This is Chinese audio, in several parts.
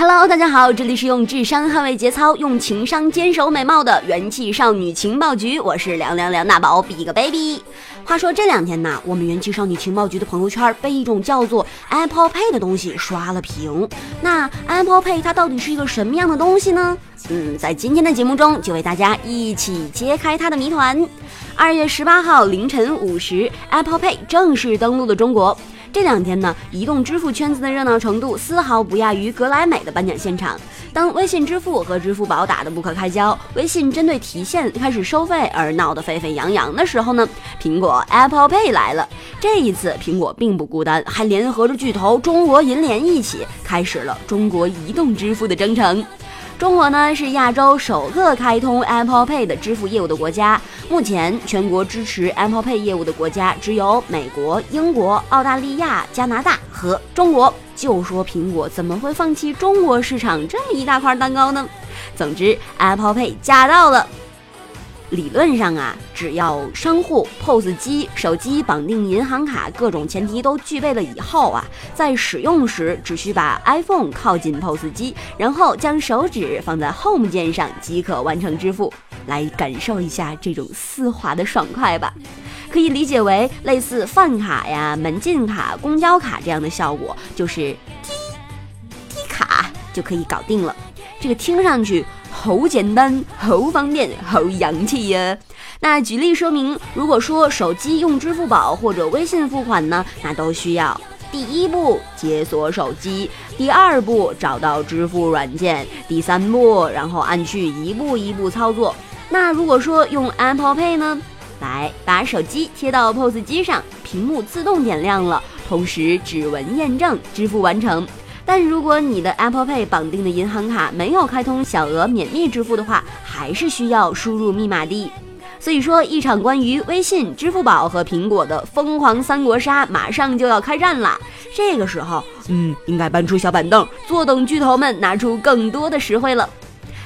Hello，大家好，这里是用智商捍卫节操，用情商坚守美貌的元气少女情报局，我是凉凉凉大宝比个 baby。话说这两天呢，我们元气少女情报局的朋友圈被一种叫做 Apple Pay 的东西刷了屏。那 Apple Pay 它到底是一个什么样的东西呢？嗯，在今天的节目中就为大家一起揭开它的谜团。二月十八号凌晨五时，Apple Pay 正式登陆了中国。这两天呢，移动支付圈子的热闹程度丝毫不亚于格莱美的颁奖现场。当微信支付和支付宝打得不可开交，微信针对提现开始收费而闹得沸沸扬扬的时候呢，苹果 Apple Pay 来了。这一次，苹果并不孤单，还联合着巨头中国银联一起开始了中国移动支付的征程。中国呢是亚洲首个开通 Apple Pay 的支付业务的国家。目前，全国支持 Apple Pay 业务的国家只有美国、英国、澳大利亚、加拿大和中国。就说苹果怎么会放弃中国市场这么一大块蛋糕呢？总之，Apple Pay 驾到了。理论上啊，只要商户 POS 机、手机绑定银行卡，各种前提都具备了以后啊，在使用时只需把 iPhone 靠近 POS 机，然后将手指放在 Home 键上即可完成支付。来感受一下这种丝滑的爽快吧，可以理解为类似饭卡呀、门禁卡、公交卡这样的效果，就是滴滴卡就可以搞定了。这个听上去。好简单，好方便，好洋气呀！那举例说明，如果说手机用支付宝或者微信付款呢，那都需要第一步解锁手机，第二步找到支付软件，第三步然后按去一步一步操作。那如果说用 Apple Pay 呢，来把手机贴到 POS 机上，屏幕自动点亮了，同时指纹验证，支付完成。但如果你的 Apple Pay 绑定的银行卡没有开通小额免密支付的话，还是需要输入密码的。所以说，一场关于微信、支付宝和苹果的疯狂三国杀马上就要开战了。这个时候，嗯，应该搬出小板凳，坐等巨头们拿出更多的实惠了。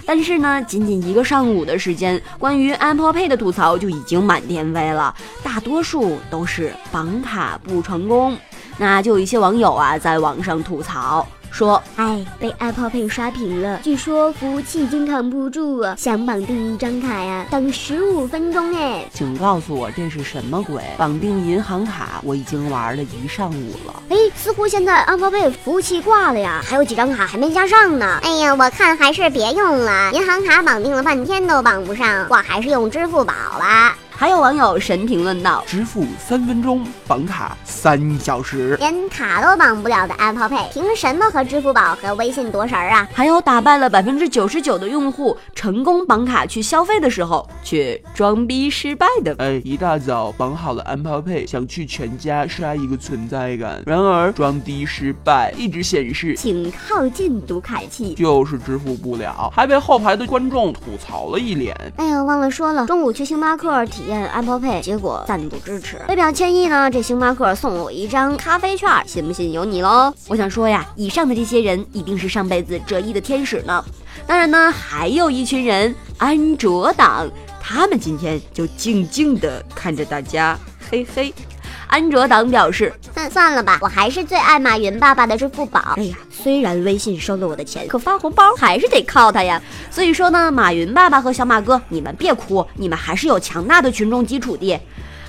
但是呢，仅仅一个上午的时间，关于 Apple Pay 的吐槽就已经满天飞了，大多数都是绑卡不成功。那就有一些网友啊，在网上吐槽说：“哎，被 Apple Pay 刷屏了，据说服务器已经扛不住了，想绑定一张卡呀，等十五分钟哎，请告诉我这是什么鬼？绑定银行卡我已经玩了一上午了，哎，似乎现在 Apple Pay 服务器挂了呀，还有几张卡还没加上呢。哎呀，我看还是别用了，银行卡绑定了半天都绑不上，我还是用支付宝吧。”还有网友神评论道：“支付三分钟，绑卡三小时，连卡都绑不了的 Apple Pay，凭什么和支付宝和微信夺神啊？”还有打败了百分之九十九的用户成功绑卡去消费的时候，却装逼失败的。哎，一大早绑好了 Apple Pay，想去全家刷一个存在感，然而装逼失败，一直显示请靠近读卡器，就是支付不了，还被后排的观众吐槽了一脸。哎呀，忘了说了，中午去星巴克体验。Apple Pay，结果暂不支持。为表歉意呢，这星巴克送了我一张咖啡券，信不信由你喽。我想说呀，以上的这些人一定是上辈子折翼的天使呢。当然呢，还有一群人，安卓党，他们今天就静静的看着大家，嘿嘿。安卓党表示，算算了吧，我还是最爱马云爸爸的支付宝。哎呀，虽然微信收了我的钱，可发红包还是得靠他呀。所以说呢，马云爸爸和小马哥，你们别哭，你们还是有强大的群众基础的。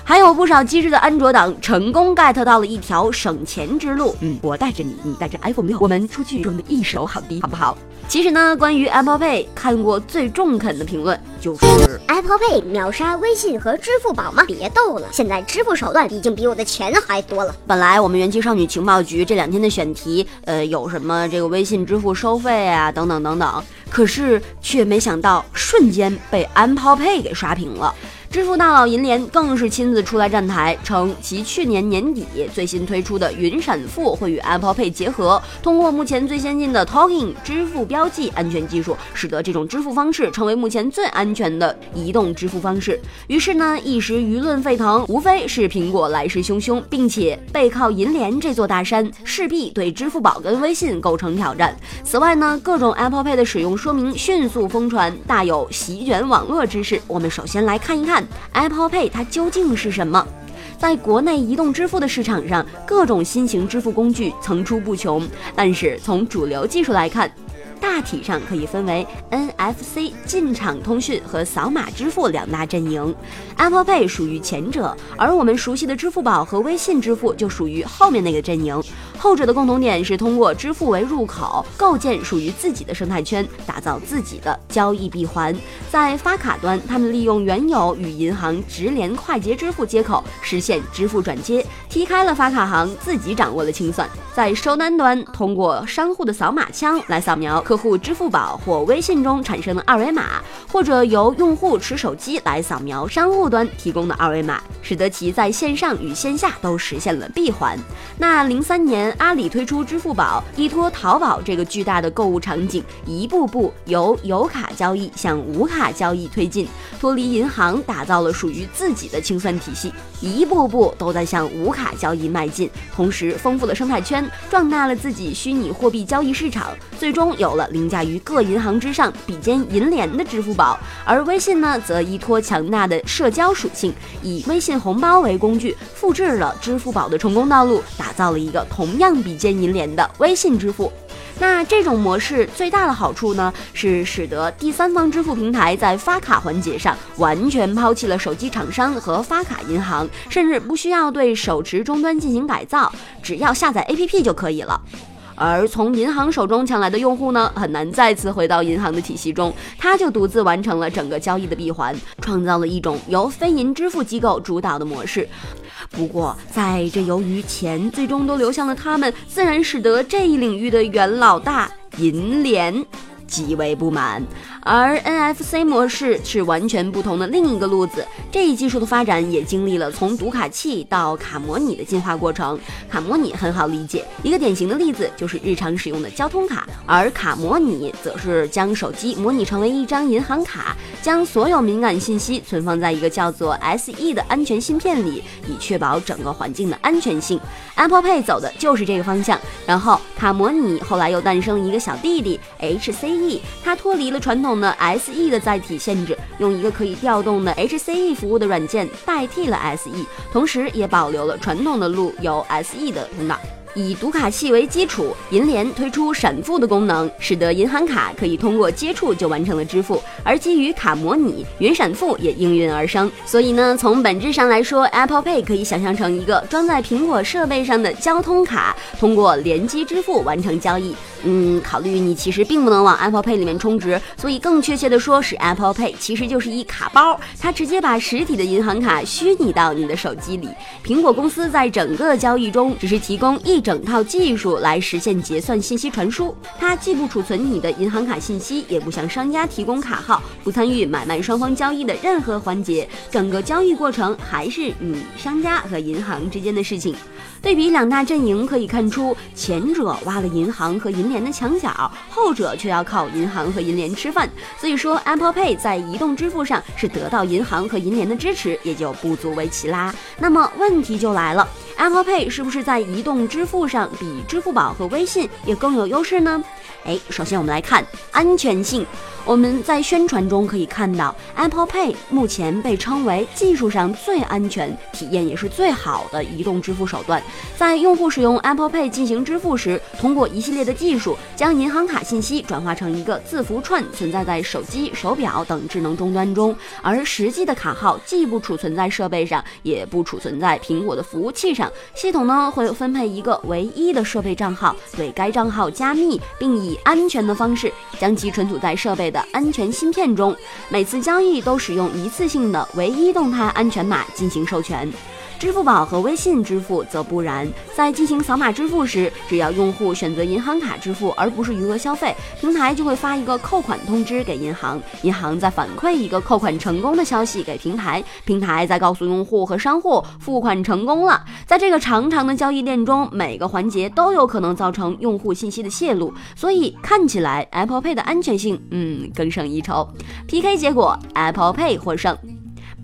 还有不少机智的安卓党成功 get 到了一条省钱之路。嗯，我带着你，你带着 iPhone 六，我们出去装的一手好的，好不好？其实呢，关于 Apple Pay，看过最中肯的评论就是 Apple Pay 秒杀微信和支付宝吗？别逗了，现在支付手段已经比我的钱还多了。本来我们元气少女情报局这两天的选题，呃，有什么这个微信支付收费啊，等等等等，可是却没想到瞬间被 Apple Pay 给刷屏了。支付大佬银联更是亲自出来站台，称其去年年底最新推出的云闪付会与 Apple Pay 结合，通过目前最先进的 Talking 支付标记安全技术，使得这种支付方式成为目前最安全的移动支付方式。于是呢，一时舆论沸腾，无非是苹果来势汹汹，并且背靠银联这座大山，势必对支付宝跟微信构成挑战。此外呢，各种 Apple Pay 的使用说明迅速疯传，大有席卷网络之势。我们首先来看一看。Apple Pay 它究竟是什么？在国内移动支付的市场上，各种新型支付工具层出不穷。但是从主流技术来看大体上可以分为 NFC 进场通讯和扫码支付两大阵营。Apple Pay 属于前者，而我们熟悉的支付宝和微信支付就属于后面那个阵营。后者的共同点是通过支付为入口，构建属于自己的生态圈，打造自己的交易闭环。在发卡端，他们利用原有与银行直连快捷支付接口，实现支付转接，踢开了发卡行自己掌握了清算。在收单端，通过商户的扫码枪来扫描客户支付宝或微信中产生的二维码，或者由用户持手机来扫描商户端提供的二维码，使得其在线上与线下都实现了闭环。那零三年，阿里推出支付宝，依托淘宝这个巨大的购物场景，一步步由有卡交易向无卡交易推进，脱离银行，打造了属于自己的清算体系，一步步都在向无卡交易迈进，同时丰富了生态圈。壮大了自己虚拟货币交易市场，最终有了凌驾于各银行之上、比肩银联的支付宝。而微信呢，则依托强大的社交属性，以微信红包为工具，复制了支付宝的成功道路，打造了一个同样比肩银联的微信支付。那这种模式最大的好处呢，是使得第三方支付平台在发卡环节上完全抛弃了手机厂商和发卡银行，甚至不需要对手持终端进行改造，只要下载 APP 就可以了。而从银行手中抢来的用户呢，很难再次回到银行的体系中，他就独自完成了整个交易的闭环，创造了一种由非银支付机构主导的模式。不过，在这由于钱最终都流向了他们，自然使得这一领域的元老大银联极为不满。而 NFC 模式是完全不同的另一个路子，这一技术的发展也经历了从读卡器到卡模拟的进化过程。卡模拟很好理解，一个典型的例子就是日常使用的交通卡，而卡模拟则是将手机模拟成为一张银行卡，将所有敏感信息存放在一个叫做 SE 的安全芯片里，以确保整个环境的安全性。Apple Pay 走的就是这个方向。然后卡模拟后来又诞生了一个小弟弟 HCE，它脱离了传统。的 SE 的载体限制，用一个可以调动的 HCE 服务的软件代替了 SE，同时也保留了传统的路由 SE 的通道。以读卡器为基础，银联推出闪付的功能，使得银行卡可以通过接触就完成了支付。而基于卡模拟，云闪付也应运而生。所以呢，从本质上来说，Apple Pay 可以想象成一个装在苹果设备上的交通卡，通过联机支付完成交易。嗯，考虑你其实并不能往 Apple Pay 里面充值，所以更确切的说是 Apple Pay 其实就是一卡包，它直接把实体的银行卡虚拟到你的手机里。苹果公司在整个交易中只是提供一整套技术来实现结算信息传输，它既不储存你的银行卡信息，也不向商家提供卡号，不参与买卖双方交易的任何环节，整个交易过程还是你商家和银行之间的事情。对比两大阵营可以看出，前者挖了银行和银联的墙角，后者却要靠银行和银联吃饭。所以说，Apple Pay 在移动支付上是得到银行和银联的支持，也就不足为奇啦。那么问题就来了，Apple Pay 是不是在移动支付上比支付宝和微信也更有优势呢？哎，首先我们来看安全性。我们在宣传中可以看到，Apple Pay 目前被称为技术上最安全、体验也是最好的移动支付手段。在用户使用 Apple Pay 进行支付时，通过一系列的技术，将银行卡信息转化成一个字符串，存在在手机、手表等智能终端中。而实际的卡号既不储存在设备上，也不储存在苹果的服务器上。系统呢会分配一个唯一的设备账号，对该账号加密，并以安全的方式将其存储在设备。的安全芯片中，每次交易都使用一次性的唯一动态安全码进行授权。支付宝和微信支付则不然，在进行扫码支付时，只要用户选择银行卡支付而不是余额消费，平台就会发一个扣款通知给银行，银行再反馈一个扣款成功的消息给平台，平台再告诉用户和商户付款成功了。在这个长长的交易链中，每个环节都有可能造成用户信息的泄露，所以看起来 Apple Pay 的安全性，嗯，更胜一筹。PK 结果，Apple Pay 获胜。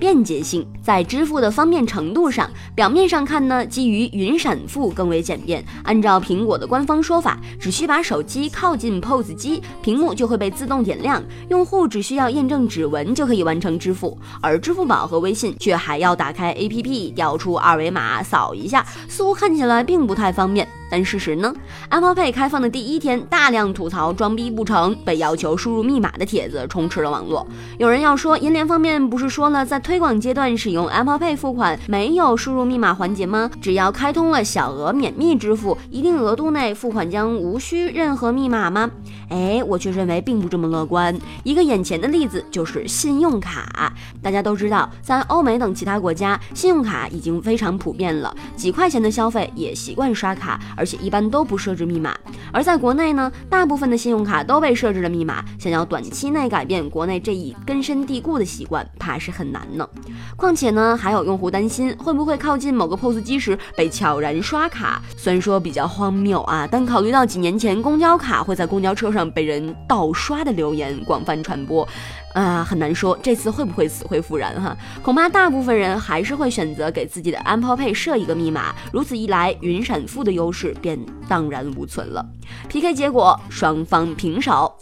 便捷性在支付的方便程度上，表面上看呢，基于云闪付更为简便。按照苹果的官方说法，只需把手机靠近 POS 机，屏幕就会被自动点亮，用户只需要验证指纹就可以完成支付。而支付宝和微信却还要打开 APP，调出二维码扫一下，似乎看起来并不太方便。但事实呢？Apple Pay 开放的第一天，大量吐槽装逼不成、被要求输入密码的帖子充斥了网络。有人要说，银联方面不是说了，在推广阶段使用 Apple Pay 付款没有输入密码环节吗？只要开通了小额免密支付，一定额度内付款将无需任何密码吗？哎，我却认为并不这么乐观。一个眼前的例子就是信用卡。大家都知道，在欧美等其他国家，信用卡已经非常普遍了，几块钱的消费也习惯刷卡，而且一般都不设置密码。而在国内呢，大部分的信用卡都被设置了密码，想要短期内改变国内这一根深蒂固的习惯，怕是很难呢。况且呢，还有用户担心会不会靠近某个 POS 机时被悄然刷卡。虽然说比较荒谬啊，但考虑到几年前公交卡会在公交车上被人盗刷的流言广泛传播。啊，很难说这次会不会死灰复燃哈？恐怕大部分人还是会选择给自己的 Apple Pay 设一个密码，如此一来，云闪付的优势便荡然无存了。PK 结果双方平手。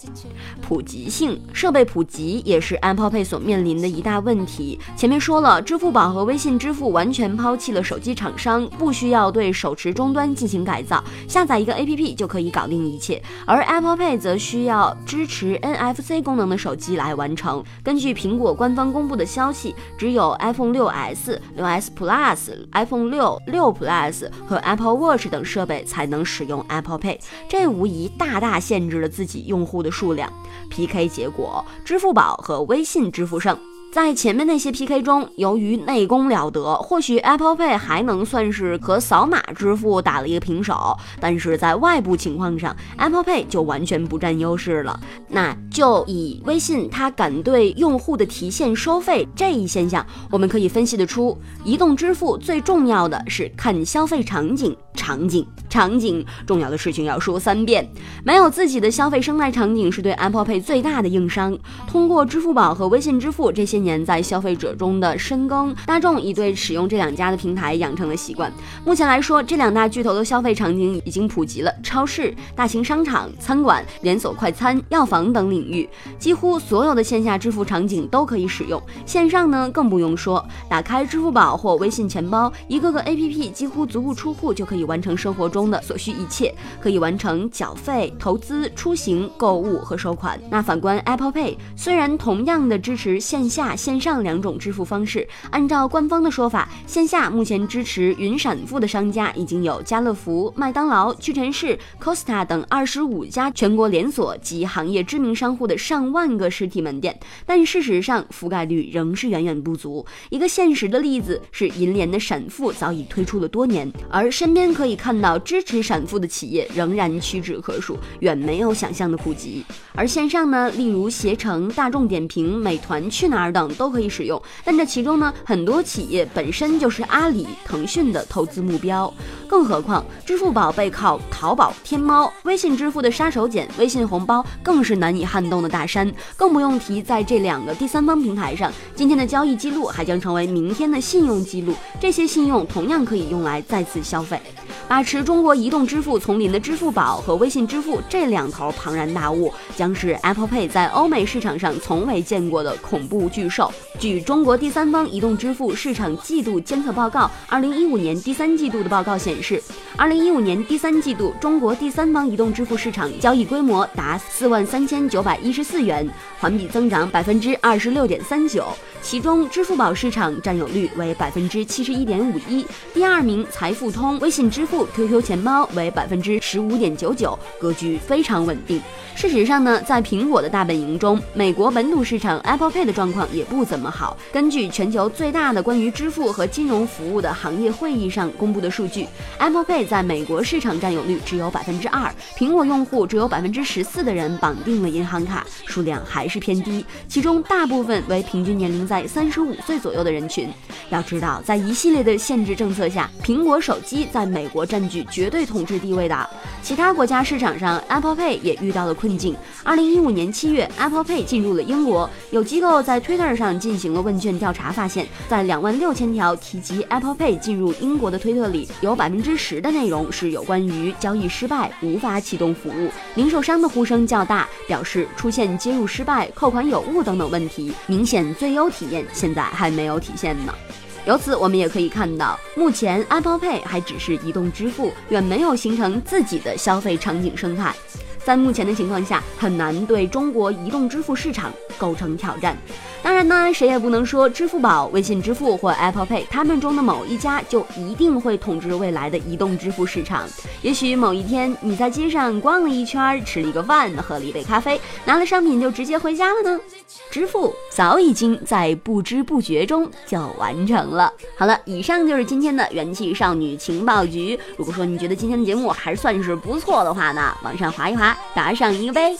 普及性设备普及也是 Apple Pay 所面临的一大问题。前面说了，支付宝和微信支付完全抛弃了手机厂商，不需要对手持终端进行改造，下载一个 APP 就可以搞定一切。而 Apple Pay 则需要支持 NFC 功能的手机来完成。根据苹果官方公布的消息，只有 iPhone 6s、6s Plus、iPhone 6、6 Plus 和 Apple Watch 等设备才能使用 Apple Pay，这无疑大大限制了自己用户的数量。PK 结果，支付宝和微信支付胜。在前面那些 PK 中，由于内功了得，或许 Apple Pay 还能算是和扫码支付打了一个平手。但是在外部情况上，Apple Pay 就完全不占优势了。那就以微信它敢对用户的提现收费这一现象，我们可以分析得出，移动支付最重要的是看消费场景。场景，场景，重要的事情要说三遍。没有自己的消费生态场景是对 Apple Pay 最大的硬伤。通过支付宝和微信支付这些年在消费者中的深耕，大众已对使用这两家的平台养成了习惯。目前来说，这两大巨头的消费场景已经普及了超市、大型商场、餐馆、连锁快餐、药房等领域，几乎所有的线下支付场景都可以使用。线上呢，更不用说，打开支付宝或微信钱包，一个个 APP 几乎足不出户就可以。完成生活中中的所需一切，可以完成缴费、投资、出行、购物和收款。那反观 Apple Pay，虽然同样的支持线下、线上两种支付方式，按照官方的说法，线下目前支持云闪付的商家已经有家乐福、麦当劳、屈臣氏、Costa 等二十五家全国连锁及行业知名商户的上万个实体门店，但事实上覆盖率仍是远远不足。一个现实的例子是，银联的闪付早已推出了多年，而身边。可以看到，支持闪付的企业仍然屈指可数，远没有想象的普及。而线上呢，例如携程、大众点评、美团、去哪儿等都可以使用，但这其中呢，很多企业本身就是阿里、腾讯的投资目标。更何况，支付宝背靠淘宝、天猫，微信支付的杀手锏微信红包更是难以撼动的大山。更不用提在这两个第三方平台上，今天的交易记录还将成为明天的信用记录，这些信用同样可以用来再次消费。把持中国移动支付丛林的支付宝和微信支付这两头庞然大物，将是 Apple Pay 在欧美市场上从未见过的恐怖巨兽。据中国第三方移动支付市场季度监测报告，二零一五年第三季度的报告显示，二零一五年第三季度中国第三方移动支付市场交易规模达四万三千九百一十四元，环比增长百分之二十六点三九。其中，支付宝市场占有率为百分之七十一点五一，第二名财付通、微信支付、QQ 钱包为百分之十五点九九，格局非常稳定。事实上呢，在苹果的大本营中，美国本土市场 Apple Pay 的状况也不怎么好。根据全球最大的关于支付和金融服务的行业会议上公布的数据，Apple Pay 在美国市场占有率只有百分之二，苹果用户只有百分之十四的人绑定了银行卡，数量还是偏低，其中大部分为平均年龄在三十五岁左右的人群。要知道，在一系列的限制政策下，苹果手机在美国占据绝对统治地位的。其他国家市场上，Apple Pay 也遇到了困。境。二零一五年七月，Apple Pay 进入了英国。有机构在 Twitter 上进行了问卷调查，发现，在两万六千条提及 Apple Pay 进入英国的推特里，有百分之十的内容是有关于交易失败、无法启动服务。零售商的呼声较大，表示出现接入失败、扣款有误等等问题，明显最优体验现在还没有体现呢。由此，我们也可以看到，目前 Apple Pay 还只是移动支付，远没有形成自己的消费场景生态。在目前的情况下，很难对中国移动支付市场构成挑战。当然呢，谁也不能说支付宝、微信支付或 Apple Pay 他们中的某一家就一定会统治未来的移动支付市场。也许某一天你在街上逛了一圈，吃了一个饭，喝了一杯咖啡，拿了商品就直接回家了呢？支付早已经在不知不觉中就完成了。好了，以上就是今天的元气少女情报局。如果说你觉得今天的节目还算是不错的话呢，往上滑一滑，打赏一个呗。